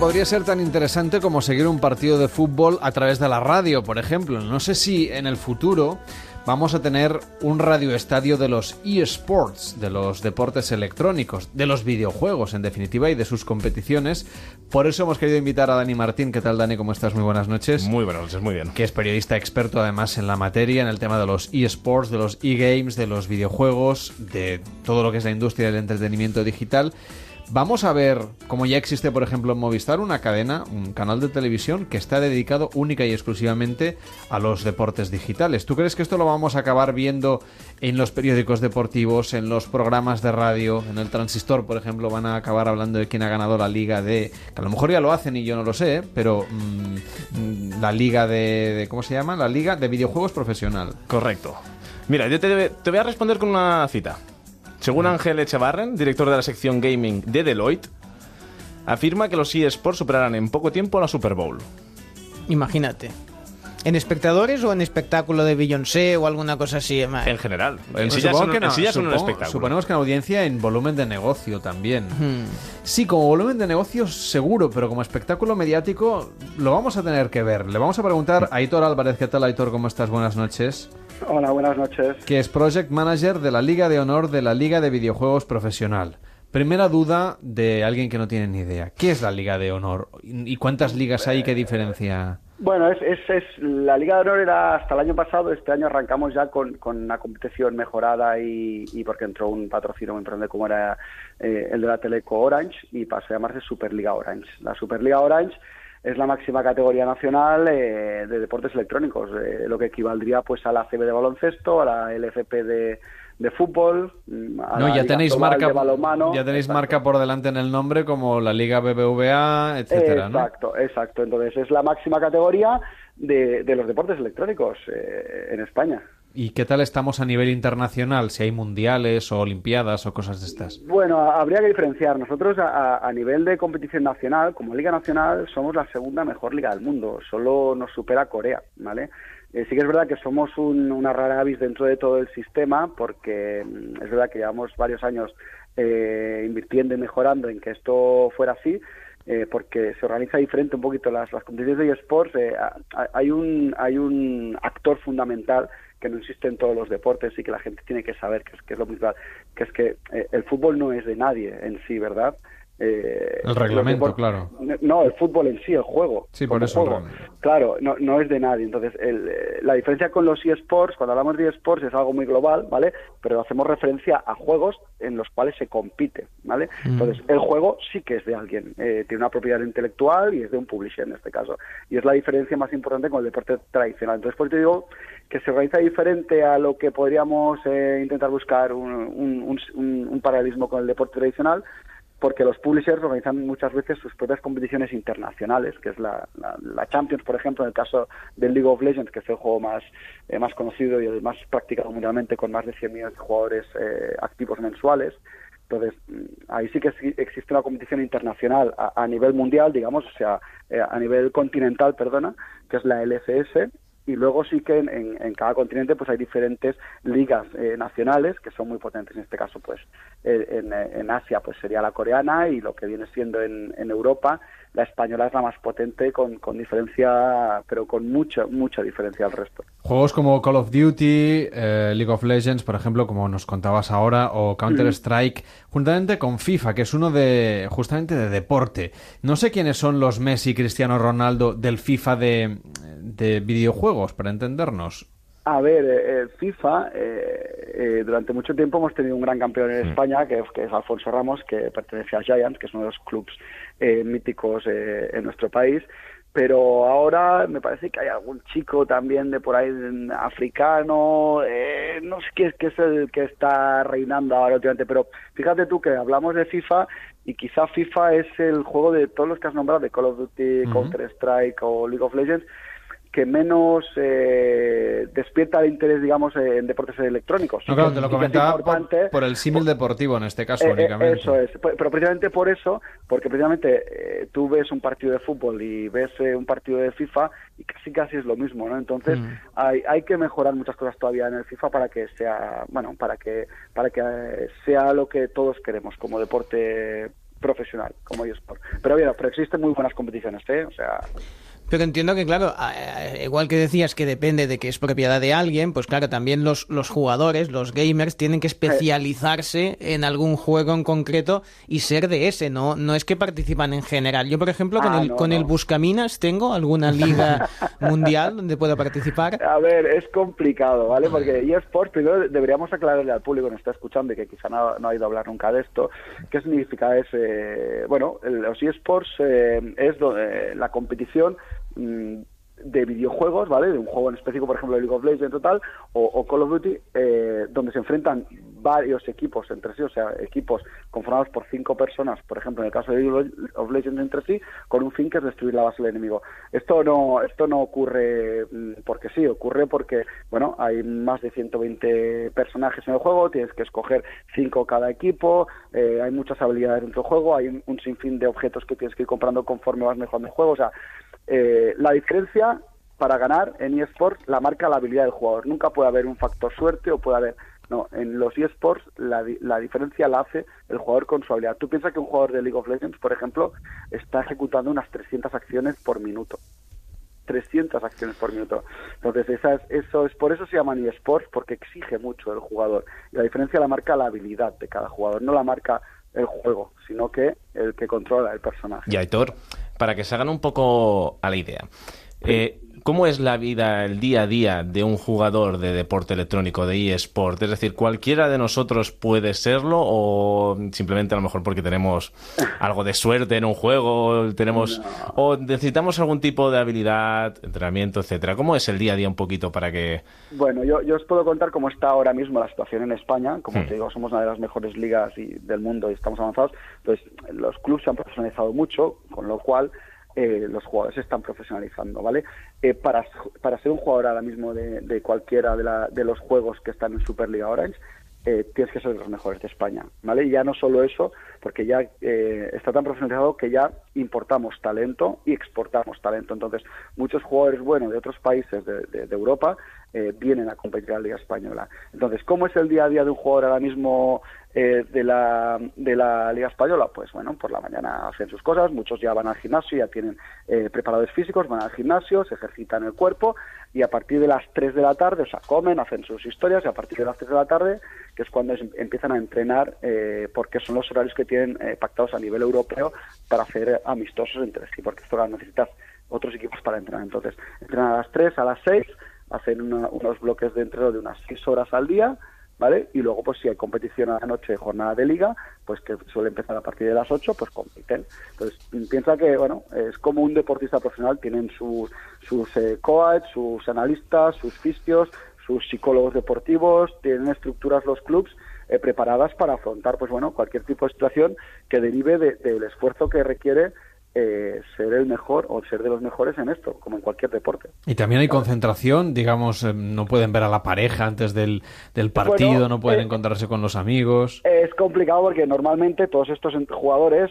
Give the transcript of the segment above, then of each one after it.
Podría ser tan interesante como seguir un partido de fútbol a través de la radio, por ejemplo. No sé si en el futuro vamos a tener un radioestadio de los eSports, de los deportes electrónicos, de los videojuegos en definitiva y de sus competiciones. Por eso hemos querido invitar a Dani Martín. ¿Qué tal Dani? ¿Cómo estás? Muy buenas noches. Muy buenas noches, muy bien. Que es periodista experto además en la materia, en el tema de los eSports, de los e-games, de los videojuegos, de todo lo que es la industria del entretenimiento digital. Vamos a ver, como ya existe, por ejemplo, en Movistar, una cadena, un canal de televisión que está dedicado única y exclusivamente a los deportes digitales. ¿Tú crees que esto lo vamos a acabar viendo en los periódicos deportivos, en los programas de radio, en el transistor, por ejemplo, van a acabar hablando de quién ha ganado la liga de... que a lo mejor ya lo hacen y yo no lo sé, pero mm, la liga de, ¿Cómo se llama? La liga de videojuegos profesional. Correcto. Mira, yo te voy a responder con una cita. Según Ángel Echevarren, director de la sección gaming de Deloitte, afirma que los eSports superarán en poco tiempo la Super Bowl. Imagínate. ¿En espectadores o en espectáculo de Beyoncé o alguna cosa así? En general. En Pues sí ya supongo son, que no, en sí ya son un supongo- espectáculo. Suponemos que en audiencia en volumen de negocio también. Hmm. Sí, como volumen de negocio seguro, pero como espectáculo mediático lo vamos a tener que ver. Le vamos a preguntar a Aitor Álvarez. ¿Qué tal, Aitor? ¿Cómo estás? Buenas noches. Hola, buenas noches. Que es Project Manager de la Liga de Honor de la Liga de Videojuegos Profesional. Primera duda de alguien que no tiene ni idea. ¿Qué es la Liga de Honor? ¿Y cuántas ligas hay? ¿Qué diferencia? Bueno, es, es, es- la Liga de Honor era hasta el año pasado, este año arrancamos ya con, con una competición mejorada y, y porque entró un patrocinio muy importante como era eh, el de la Teleco Orange y pasó a llamarse Superliga Orange. La Superliga Orange es la máxima categoría nacional eh, de deportes electrónicos, eh, lo que equivaldría pues a la CB de baloncesto, a la LFP de, de fútbol, mm, a No, la ya Liga tenéis marca, de balonmano. ya tenéis Exacto. marca por delante en el nombre como la Liga BBVA, etcétera, ¿no? Exacto, exacto. Entonces es la máxima categoría de, de los deportes electrónicos eh, en España. ¿Y qué tal estamos a nivel internacional? Si hay mundiales o olimpiadas o cosas de estas. Bueno, habría que diferenciar. Nosotros a, nivel de competición nacional, como Liga Nacional, somos la segunda mejor liga del mundo. Solo nos supera Corea, ¿vale? Eh, sí que es verdad que somos un- una rara avis dentro de todo el sistema, porque mm, es verdad que llevamos varios años eh, invirtiendo y mejorando en que esto fuera así, eh, porque se organiza diferente un poquito las, las competiciones de eSports. eh, hay, un, hay un actor fundamental que no existe en todos los deportes y que la gente tiene que saber, que es, que es lo principal, que es que eh, el fútbol no es de nadie en sí, ¿verdad? Eh, El reglamento, claro. No, el fútbol en sí, el juego. Sí, por eso juego. Claro, no, no es de nadie. Entonces, el, eh, la diferencia con los eSports, cuando hablamos de eSports, es algo muy global, ¿vale? Pero hacemos referencia a juegos en los cuales se compite, ¿vale? Entonces, el juego sí que es de alguien. eh, tiene una propiedad intelectual y es de un publisher en este caso. Y es la diferencia más importante con el deporte tradicional. Entonces, por eso te digo que se organiza diferente a lo que podríamos eh, intentar buscar un- un- un- un paralelismo con el deporte tradicional, porque los publishers organizan muchas veces sus propias competiciones internacionales, que es la, la- Champions, por ejemplo, en el caso del League of Legends, que es el juego más, eh, más conocido y el más practicado mundialmente, con más de 100 millones de jugadores eh, activos mensuales. Entonces, mm, ahí sí que existe una competición internacional a, a nivel mundial, digamos, o sea, eh, a nivel continental, perdona, que es la LCS, y luego sí que en, en- cada continente pues hay diferentes ligas eh, nacionales que son muy potentes. En este caso pues eh, en, eh, en Asia pues sería la coreana y lo que viene siendo en, en Europa la española es la más potente con, con diferencia pero con mucha mucha diferencia al resto Juegos como Call of Duty, eh, League of Legends, por ejemplo, como nos contabas ahora, o Counter-Strike, juntamente con FIFA, que es uno de justamente de deporte. No sé quiénes son los Messi Cristiano Ronaldo del FIFA de, de videojuegos, para entendernos. A ver, eh, eh, FIFA, eh, eh, durante mucho tiempo hemos tenido un gran campeón en España, que, que es Alfonso Ramos, que pertenece a Giants, que es uno de los clubes eh, míticos eh, en nuestro país. Pero ahora me parece que hay algún chico también de por ahí mm, africano, eh, no sé qué, qué es el que está reinando ahora últimamente, pero fíjate tú que hablamos de FIFA y quizá FIFA es el juego de todos los que has nombrado, de Call of Duty, Counter-Strike o League of Legends, que menos eh, despierta el interés, digamos, en deportes electrónicos. No, claro, te lo comentaba por, el símil deportivo en este caso Eh, eh, únicamente. eso es, Pe- pero precisamente por eso, porque precisamente eh, tú ves un partido de fútbol y ves eh, un partido de FIFA y casi casi es lo mismo, ¿no? Entonces Mm. hay, hay que mejorar muchas cosas todavía en el FIFA para que sea, bueno, para que para que eh, sea lo que todos queremos como deporte profesional como eSport. Pero bien, pero existen muy buenas competiciones, ¿eh? O sea, Pero entiendo que, claro, igual que decías que depende de que es propiedad de alguien, pues claro, también los, los jugadores, los gamers, tienen que especializarse en algún juego en concreto y ser de ese, ¿no? No es que participan en general. Yo, por ejemplo, con, Ah, el, no, con el no. Buscaminas tengo alguna liga mundial donde pueda participar. A ver, es complicado, ¿vale? Porque eSports, primero deberíamos aclararle al público que nos está escuchando y que quizá no, no ha ido a hablar nunca de esto, qué significa es, eh, bueno, el- los eSports eh, es do- eh, la competición mm, de videojuegos, ¿vale? De un juego en específico, por ejemplo, League of Legends o tal, o, Call of Duty, eh, donde se enfrentan varios equipos entre sí, o sea, equipos conformados por cinco personas, por ejemplo, en el caso de League of Legends entre sí, con un fin que es destruir la base del enemigo. Esto no, esto no ocurre mm, porque sí, ocurre porque, bueno, hay más de 120 personajes en el juego, tienes que escoger cinco cada equipo, eh, hay muchas habilidades dentro del juego, hay un sinfín de objetos que tienes que ir comprando conforme vas mejorando el juego, o sea, eh, la diferencia para ganar en eSports la marca la habilidad del jugador. Nunca puede haber un factor suerte o puede haber... No, en los eSports la, la diferencia la hace el jugador con su habilidad. Tú piensas que un jugador de League of Legends, por ejemplo, está ejecutando unas 300 acciones por minuto. 300 acciones por minuto. Entonces, esas, eso es por eso se llaman eSports, porque exige mucho el jugador. Y la diferencia la marca la habilidad de cada jugador, no la marca el juego, sino que el que controla el personaje. Y Aitor, para que se hagan un poco a la idea, eh, ¿cómo es la vida, el día a día de un jugador de deporte electrónico, de eSport? Es decir, ¿cualquiera de nosotros puede serlo o simplemente a lo mejor porque tenemos algo de suerte en un juego, tenemos o necesitamos algún tipo de habilidad, entrenamiento, etcétera? ¿Cómo es el día a día un poquito para que Bueno, yo, yo os puedo contar cómo está ahora mismo la situación en España. Como Hmm. te digo, somos una de las mejores ligas y- del mundo y estamos avanzados. Entonces, los clubes se han profesionalizado mucho, con lo cual eh, los jugadores se están profesionalizando, ¿vale? Eh, para, para ser un jugador ahora mismo de, de cualquiera de, la- de los juegos que están en Superliga Orange, eh, tienes que ser de los mejores de España, ¿vale? Y ya no solo eso, porque ya eh, está tan profesionalizado que ya importamos talento y exportamos talento. Entonces, muchos jugadores buenos de otros países de, de- de Europa eh, vienen a competir a la Liga Española. Entonces, ¿cómo es el día a día de un jugador ahora mismo eh, de, la, de la Liga Española? Pues bueno, por la mañana hacen sus cosas, muchos ya van al gimnasio, ya tienen eh, preparadores físicos, van al gimnasio, se ejercitan el cuerpo y a partir de las 3 de la tarde, o sea, comen, hacen sus historias y a partir de las 3 de la tarde, que es cuando empiezan a entrenar, eh, porque son los horarios que tienen eh, pactados a nivel europeo para hacer amistosos entre sí, porque esto claro, necesitas otros equipos para entrenar. Entonces, entrenan a las 3, a las 6, hacen una- unos bloques de entreno de unas 6 horas al día, ¿vale? Y luego, pues si hay competición a la noche, jornada de liga, pues que suele empezar a partir de las 8, pues compiten. Entonces, piensa que, bueno, es como un deportista profesional, tienen sus, sus eh, sus analistas, sus fisios, sus psicólogos deportivos, tienen estructuras los clubs eh, preparadas para afrontar, pues bueno, cualquier tipo de situación que derive de- del esfuerzo que requiere eh, ser el mejor o ser de los mejores en esto, como en cualquier deporte. Y también hay concentración, digamos, eh, no pueden ver a la pareja antes del, del partido, Bueno, no pueden eh, encontrarse con los amigos. Es complicado porque normalmente todos estos jugadores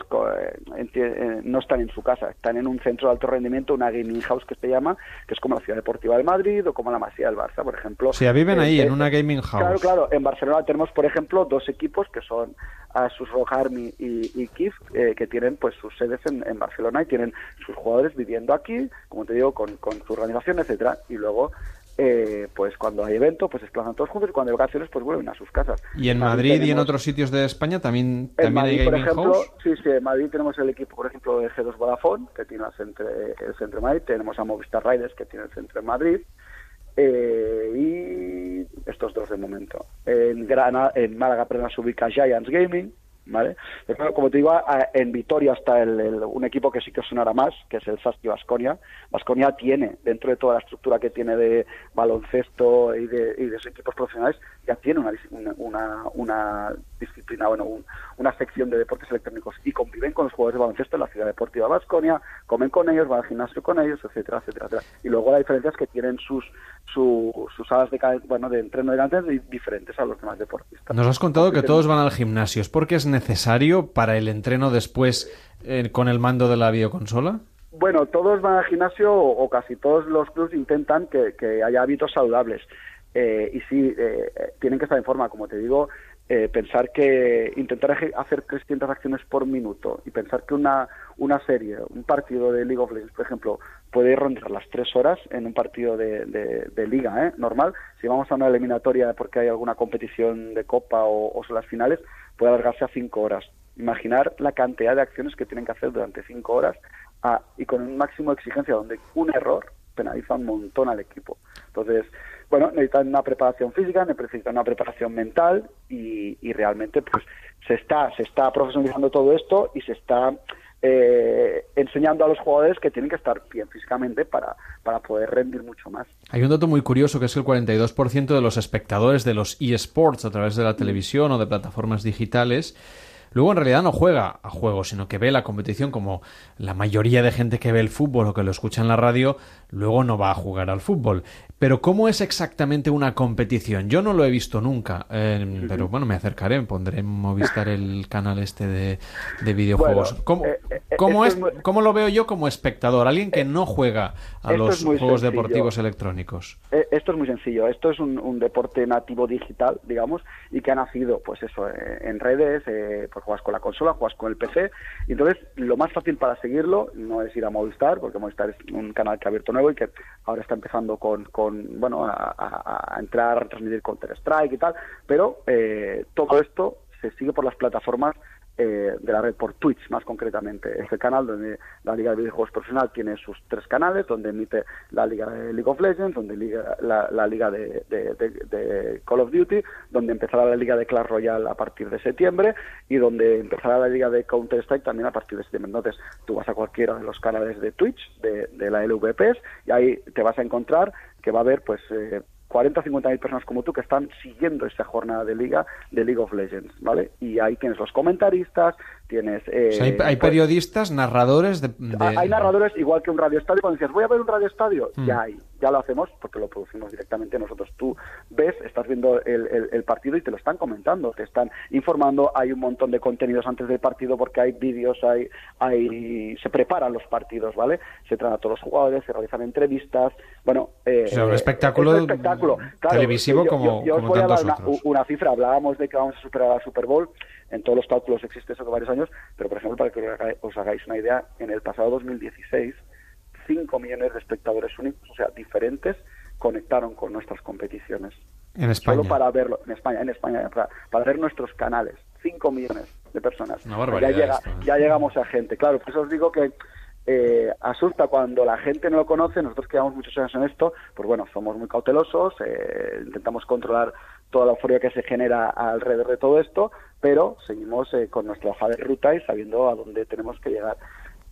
eh, no están en su casa, están en un centro de alto rendimiento, una gaming house que se llama, que es como la Ciudad Deportiva del Madrid o como la Masía del Barça, por ejemplo. O sea, viven ahí, eh, en una gaming house. Claro, claro. En Barcelona tenemos, por ejemplo, dos equipos que son Asus Rock Army y, y eh, que tienen pues sus sedes en, en Barcelona y tienen sus jugadores viviendo aquí, como te digo, con, con su organización, etcétera, y luego eh, pues cuando hay evento, pues se desplazan todos juntos y cuando hay vacaciones, pues vuelven a sus casas. Y en Madrid y en otros sitios de España también, en Madrid, hay por ejemplo, house. sí, sí, en Madrid tenemos el equipo, por ejemplo, de G2 Vodafone, que tiene el centro, el centro de Madrid, tenemos a Movistar Riders, que tiene el centro en Madrid, eh, y estos dos de momento. En, Granada, en Málaga, perdón, se ubica Giants Gaming, ¿vale? Pero claro, como te digo, en Vitoria está el, el- un equipo que sí que sonará más, que es el Saski Vasconia. Vasconia tiene, dentro de toda la estructura que tiene de baloncesto y de, y de sus equipos profesionales, ya tiene una, una, una, disciplina, bueno, un- una sección de deportes electrónicos y conviven con los jugadores de baloncesto en la ciudad deportiva Vasconia, comen con ellos, van al gimnasio con ellos, etcétera, etcétera, etcétera. Y luego la diferencia es que tienen sus su- sus salas de, bueno, de entreno de delante di- diferentes a los demás deportistas. Nos has contado que todos van al gimnasio. ¿Es porque es necesario para el entreno después eh, con el mando de la videoconsola? Bueno, todos van al gimnasio o, casi todos los clubes intentan que, que haya hábitos saludables. eh, y sí, eh, tienen que estar en forma, como te digo, eh, pensar que intentar hacer 300 acciones por minuto y pensar que una, una serie, un partido de League of Legends, por ejemplo, puede rondar las tres horas en un partido de, de, liga ¿eh? normal. Si vamos a una eliminatoria porque hay alguna competición de copa o, son las finales, puede alargarse a cinco horas. Imaginar la cantidad de acciones que tienen que hacer durante cinco horas ah, y con un máximo de exigencia donde un error penaliza un montón al equipo. Entonces, bueno, necesitan una preparación física, necesitan una preparación mental y, realmente pues se está, se está profesionalizando todo esto y se está eh, enseñando a los jugadores que tienen que estar bien físicamente para, para poder rendir mucho más. Hay un dato muy curioso que es que el 42% de los espectadores de los eSports a través de la televisión o de plataformas digitales Luego en realidad no juega a juegos, sino que ve la competición como la mayoría de gente que ve el fútbol o que lo escucha en la radio, luego no va a jugar al fútbol. Pero ¿cómo es exactamente una competición? Yo no lo he visto nunca, eh, pero bueno, me acercaré, pondré en Movistar el canal este de, videojuegos. ¿Cómo, eh, eh, es, ¿Cómo, lo veo yo como espectador? Alguien que no juega a los juegos deportivos electrónicos. Esto es muy sencillo. Esto es un, deporte nativo digital, digamos, y que ha nacido, pues eso, en redes, pues juegas con la consola, juegas con el PC, y entonces lo más fácil para seguirlo no es ir a Movistar, porque Movistar es un canal que ha abierto nuevo y que ahora está empezando con bueno, a, entrar, a transmitir Counter-Strike y tal, pero eh, todo esto se sigue por las plataformas eh, de la red por Twitch, más concretamente. Este canal donde la Liga de Videojuegos Profesional tiene sus tres canales, donde emite la Liga de League of Legends, donde liga, la, Liga de, Call of Duty, donde empezará la Liga de Clash Royale a partir de septiembre y donde empezará la Liga de Counter-Strike también a partir de septiembre. Entonces, tú vas a cualquiera de los canales de Twitch, de, de la LVPs, y ahí te vas a encontrar que va a haber pues eh, 40 o 50 mil personas como tú que están siguiendo esta jornada de liga de League of Legends, ¿vale? Y ahí tienes los comentaristas, tienes... Eh, hay, pues periodistas, narradores de, Hay narradores igual que un radio estadio. Cuando dices, voy a ver un radio estadio, mm. ya hay, ya lo hacemos porque lo producimos directamente nosotros. Tú ves, estás viendo el, el, partido y te lo están comentando, te están informando, hay un montón de contenidos antes del partido porque hay vídeos, hay, hay se preparan los partidos, ¿vale? Se traen a todos los jugadores, se realizan entrevistas, bueno... Eh, un espectáculo, espectáculo. televisivo como, yo, os voy a dar una, cifra, hablábamos de que vamos a superar la Super Bowl, en todos los cálculos existe eso de varios años, pero por ejemplo, para que os hagáis una idea, en el pasado 2016, 5 millones de espectadores únicos, o sea, diferentes, conectaron con nuestras competiciones. En España. Solo para verlo, en España, en España, para, ver nuestros canales. 5 millones de personas. ya, llega, ya llegamos a gente. Claro, por eso os digo que eh, asusta cuando la gente no lo conoce. Nosotros que llevamos muchos años en esto, pues bueno, somos muy cautelosos, eh, intentamos controlar toda la euforia que se genera alrededor de todo esto, pero seguimos eh, con nuestra hoja de ruta y sabiendo a dónde tenemos que llegar.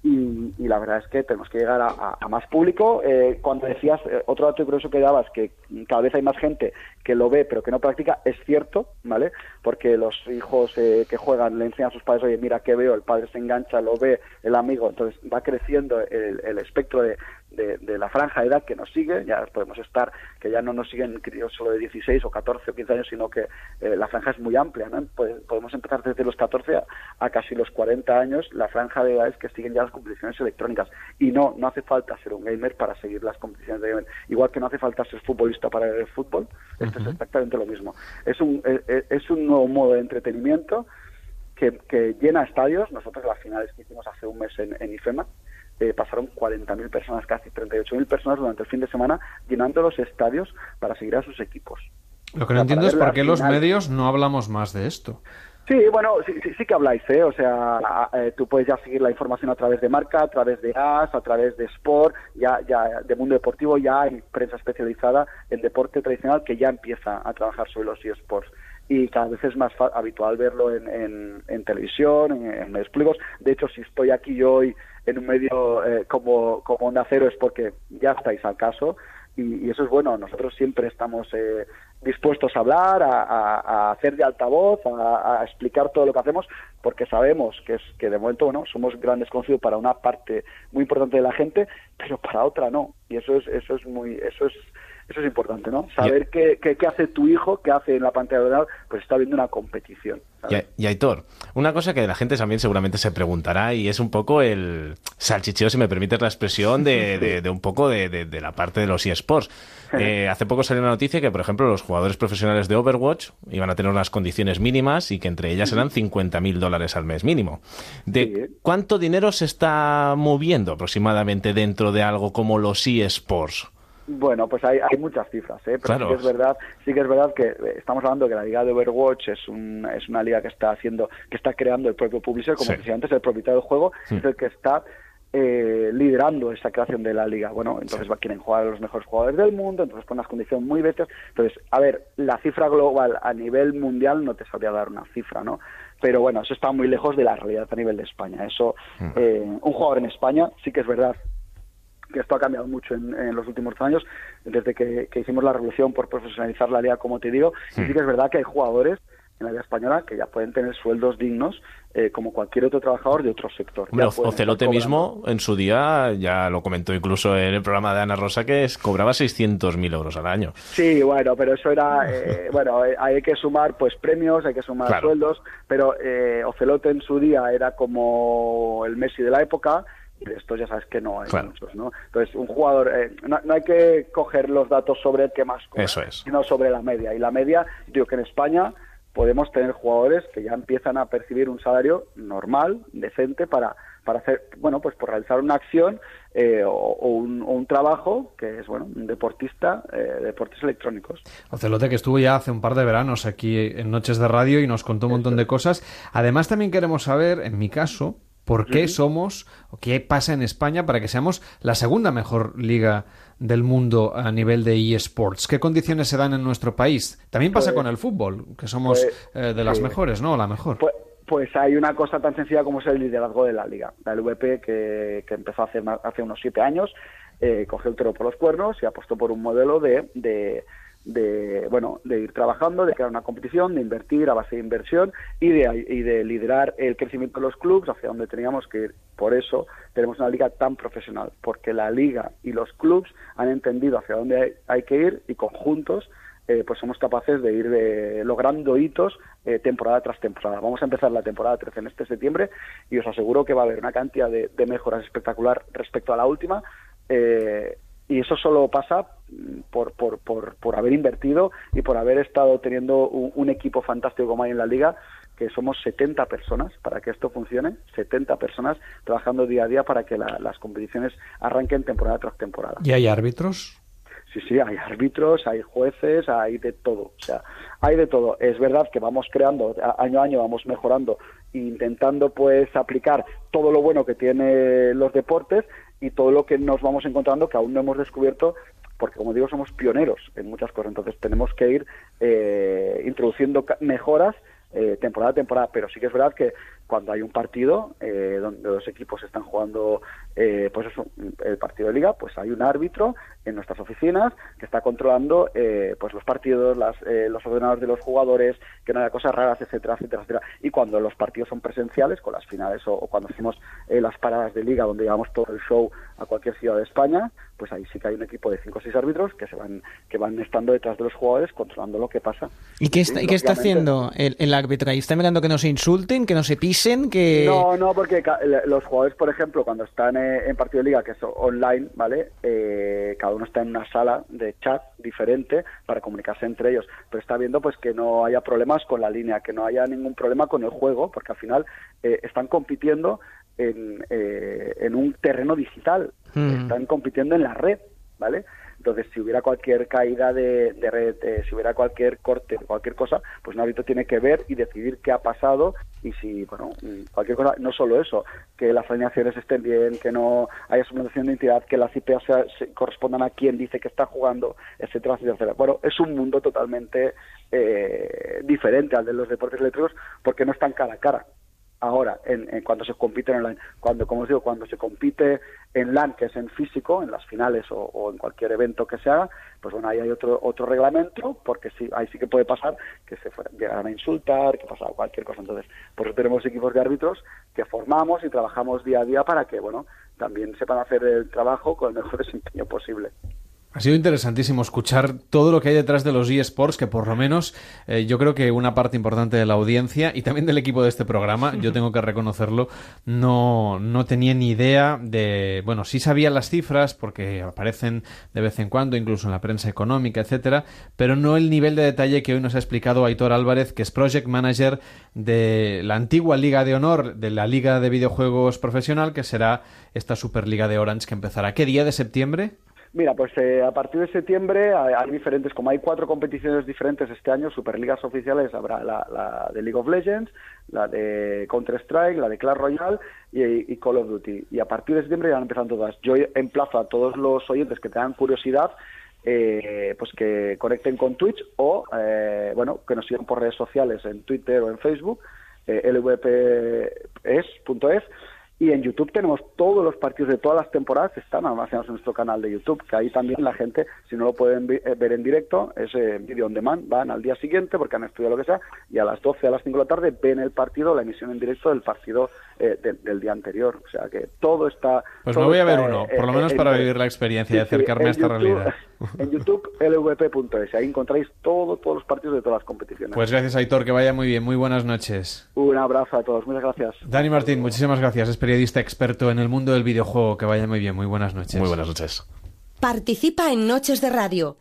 Y, la verdad es que tenemos que llegar a, más público. Eh, cuando decías, eh, otro dato curioso que dabas, que cada vez hay más gente que lo ve pero que no practica, es cierto, ¿vale? Porque los hijos que juegan le enseñan a sus padres, oye, mira qué veo, el padre se engancha, lo ve, el amigo, entonces va creciendo el espectro de, de, la franja de edad que nos sigue, ya podemos estar, que ya no nos siguen críos solo de 16 o 14 o 15 años, sino que eh, la franja es muy amplia, ¿no? podemos empezar desde los 14 a, casi los 40 años, la franja de edades que siguen ya las competiciones electrónicas. Y no, no hace falta ser un gamer para seguir las competiciones de gamer. Igual que no hace falta ser futbolista para ver el fútbol, esto es exactamente lo mismo. Es un, eh, eh, es un nuevo modo de entretenimiento que, que llena estadios. Nosotros las finales que hicimos hace un mes en, en IFEMA, eh, pasaron 40.000 personas, casi 38.000 personas durante el fin de semana llenando los estadios para seguir a sus equipos. Lo que no entiendo es por qué los medios no hablamos más de esto. Sí, bueno, sí, sí, que habláis, ¿eh? O sea, eh, tú puedes ya seguir la información a través de marca, a través de AS, a través de Sport, ya, ya de mundo deportivo, ya hay prensa especializada en deporte tradicional que ya empieza a trabajar sobre los eSports y cada vez es más habitual verlo en, en, televisión, en, en, medios públicos. De hecho, si estoy aquí yo hoy en un medio eh, como, como Nacero es porque ya estáis al caso y, eso es bueno. Nosotros siempre estamos eh, dispuestos a hablar, a, hacer de altavoz, a, explicar todo lo que hacemos, porque sabemos que es que de momento bueno somos gran desconocido para una parte muy importante de la gente, pero para otra no. Y eso es eso es muy eso es eso es importante, ¿no? Saber qué, qué, qué, hace tu hijo, qué hace en la pantalla de ordenador, pues está viendo una competición. Y, Aitor, una cosa que la gente también seguramente se preguntará y es un poco el salchicheo, si me permites la expresión, de, de, un poco de, de, la parte de los eSports. Eh, hace poco salió una noticia que, por ejemplo, los jugadores profesionales de Overwatch iban a tener unas condiciones mínimas y que entre ellas eran 50.000 dólares al mes mínimo. ¿De cuánto dinero se está moviendo aproximadamente dentro de algo como los eSports? Bueno, pues hay, hay muchas cifras, ¿eh? pero sí que es verdad, sí que es verdad que eh, estamos hablando de que la liga de Overwatch es, un, es una liga que está haciendo, que está creando el propio publisher, como decía antes, el propietario del juego es el que está eh, liderando esa creación de la liga. Bueno, entonces quieren jugar a los mejores jugadores del mundo, entonces con unas condiciones muy bestias. Entonces, a ver, la cifra global a nivel mundial no te sabría dar una cifra, ¿no? Pero bueno, eso está muy lejos de la realidad a nivel de España. Eso, mm. eh, un jugador en España sí que es verdad que esto ha cambiado mucho en, los últimos años, desde que, hicimos la revolución por profesionalizar la liga, como te digo, y sí que es verdad que hay jugadores en la liga española que ya pueden tener sueldos dignos eh, como cualquier otro trabajador de otro sector. Ocelote mismo en su día ya lo comentó incluso en el programa de Ana Rosa que es, cobraba 600.000 euros al año. Sí, bueno, pero eso era, eh, bueno, eh, hay que sumar pues premios, hay que sumar sueldos, pero Ocelote en su día era como el Messi de la época de estos ya sabes que no hay muchos, ¿no? Entonces, un jugador, eh, no, hay que coger los datos sobre el que más cobra, sino sobre la media. Y la media, digo que en España podemos tener jugadores que ya empiezan a percibir un salario normal, decente, para, para hacer, bueno, pues por realizar una acción eh, o, un, trabajo que es, bueno, un deportista eh, deportes electrónicos. Ocelote, que estuvo ya hace un par de veranos aquí en Noches de Radio y nos contó un montón de cosas. Además, también queremos saber, en mi caso, por qué somos o qué pasa en España para que seamos la segunda mejor liga del mundo a nivel de eSports. ¿Qué condiciones se dan en nuestro país? También pasa pues con el fútbol, que somos pues, eh, de las mejores, ¿no? La mejor. Pues, pues, hay una cosa tan sencilla como es el liderazgo de la liga. La LVP, que, que empezó hace, hace unos siete años, eh, cogió el toro por los cuernos y apostó por un modelo de de bueno de ir trabajando, de crear una competición, de invertir a base de inversión y de, y de liderar el crecimiento de los clubes hacia donde teníamos que ir. Por eso tenemos una liga tan profesional, porque la liga y los clubes han entendido hacia dónde hay, que ir y conjuntos eh, pues somos capaces de ir de, logrando hitos eh, temporada tras temporada. Vamos a empezar la temporada 13 en este septiembre y os aseguro que va a haber una cantidad de, mejoras espectacular respecto a la última. Eh, y eso solo pasa por, por, por, por, haber invertido y por haber estado teniendo un, equipo fantástico como hay en la liga, que somos 70 personas para que esto funcione, 70 personas trabajando día a día para que las competiciones arranquen temporada tras temporada. ¿Y hay árbitros? Sí, sí, hay árbitros, hay jueces, hay de todo. O sea, hay de todo. Es verdad que vamos creando, año a año vamos mejorando, intentando pues aplicar todo lo bueno que tiene los deportes y todo lo que nos vamos encontrando que aún no hemos descubierto porque como digo somos pioneros en muchas cosas. Entonces tenemos que ir eh, introduciendo mejoras eh, temporada a temporada, pero sí que es verdad que cuando hay un partido eh, donde los equipos están jugando eh, pues eso, el partido de liga, pues hay un árbitro en nuestras oficinas que está controlando pues los partidos, las, los ordenadores de los jugadores, que no haya cosas raras, etcétera, etcétera, etcétera. Y cuando los partidos son presenciales, con las finales o, cuando hacemos las paradas de liga donde llevamos todo el show a cualquier ciudad de España, pues ahí sí que hay un equipo de cinco o seis árbitros que se van que van estando detrás de los jugadores controlando lo que pasa. ¿Y qué está, ¿y qué está haciendo el, el árbitro ahí? ¿Está mirando que no se insulten, que no se pisen, que...? No, no, porque los jugadores, por ejemplo, cuando están eh, en partido de liga, que es online, ¿vale? Eh, cada uno está en una sala de chat diferente para comunicarse entre ellos, pero está viendo pues que no haya problemas con la línea, que no haya ningún problema con el juego, porque al final eh, están compitiendo en, en un terreno digital, mm. están compitiendo en la red, ¿vale? Entonces, si hubiera cualquier caída de, red, eh, si hubiera cualquier corte, cualquier cosa, pues un árbitro tiene que ver y decidir qué ha pasado y si, bueno, mm, cualquier cosa, no solo eso, que las alineaciones estén bien, que no haya suplementación de identidad, que las IP se, correspondan a quien dice que está jugando, etcétera, etcétera, Bueno, es un mundo totalmente eh, diferente al de los deportes eléctricos porque no están cara a cara ahora en, cuando se compite en online. Cuando, como os digo, cuando se compite en LAN, que es en físico, en las finales o, en cualquier evento que se haga, pues bueno, ahí hay otro otro reglamento, porque sí, ahí sí que puede pasar que se fueran, llegaran a insultar, que pasara cualquier cosa. Entonces, por eso tenemos equipos de árbitros que formamos y trabajamos día a día para que, bueno, también sepan hacer el trabajo con el mejor desempeño posible. Ha sido interesantísimo escuchar todo lo que hay detrás de los eSports, que por lo menos eh, yo creo que una parte importante de la audiencia y también del equipo de este programa, yo tengo que reconocerlo, no, no tenía ni idea de. Bueno, sí sabía las cifras porque aparecen de vez en cuando, incluso en la prensa económica, etcétera, pero no el nivel de detalle que hoy nos ha explicado Aitor Álvarez, que es Project Manager de la antigua Liga de Honor de la Liga de Videojuegos Profesional, que será esta Superliga de Orange que empezará. ¿Qué día de septiembre? Mira, pues eh, a partir de septiembre hay, diferentes, como hay cuatro competiciones diferentes este año, Superligas oficiales, habrá la, de League of Legends, la de Counter-Strike, la de Clash Royale y, Call of Duty. Y a partir de septiembre ya van empezando todas. Yo emplazo a todos los oyentes que tengan curiosidad eh, pues que conecten con Twitch o eh, bueno que nos sigan por redes sociales en Twitter o en Facebook eh, lvps.es y en YouTube tenemos todos los partidos de todas las temporadas, están almacenados en nuestro canal de YouTube, que ahí también la gente, si no lo pueden eh, ver en directo, es eh, video on demand, van al día siguiente porque han estudiado lo que sea, y a las 12, a las 5 de la tarde ven el partido, la emisión en directo del partido eh, del día anterior. O sea que todo está... Pues me voy a ver uno, por lo menos para vivir la experiencia y acercarme a esta realidad. En YouTube, lvp.es, ahí encontráis todo, todos los partidos de todas las competiciones. Pues gracias, Aitor, que vaya muy bien, muy buenas noches. Un abrazo a todos, muchas gracias. Dani Martín, muchísimas gracias, es periodista experto en el mundo del videojuego, que vaya muy bien, muy buenas noches. Muy buenas noches. Participa en Noches de Radio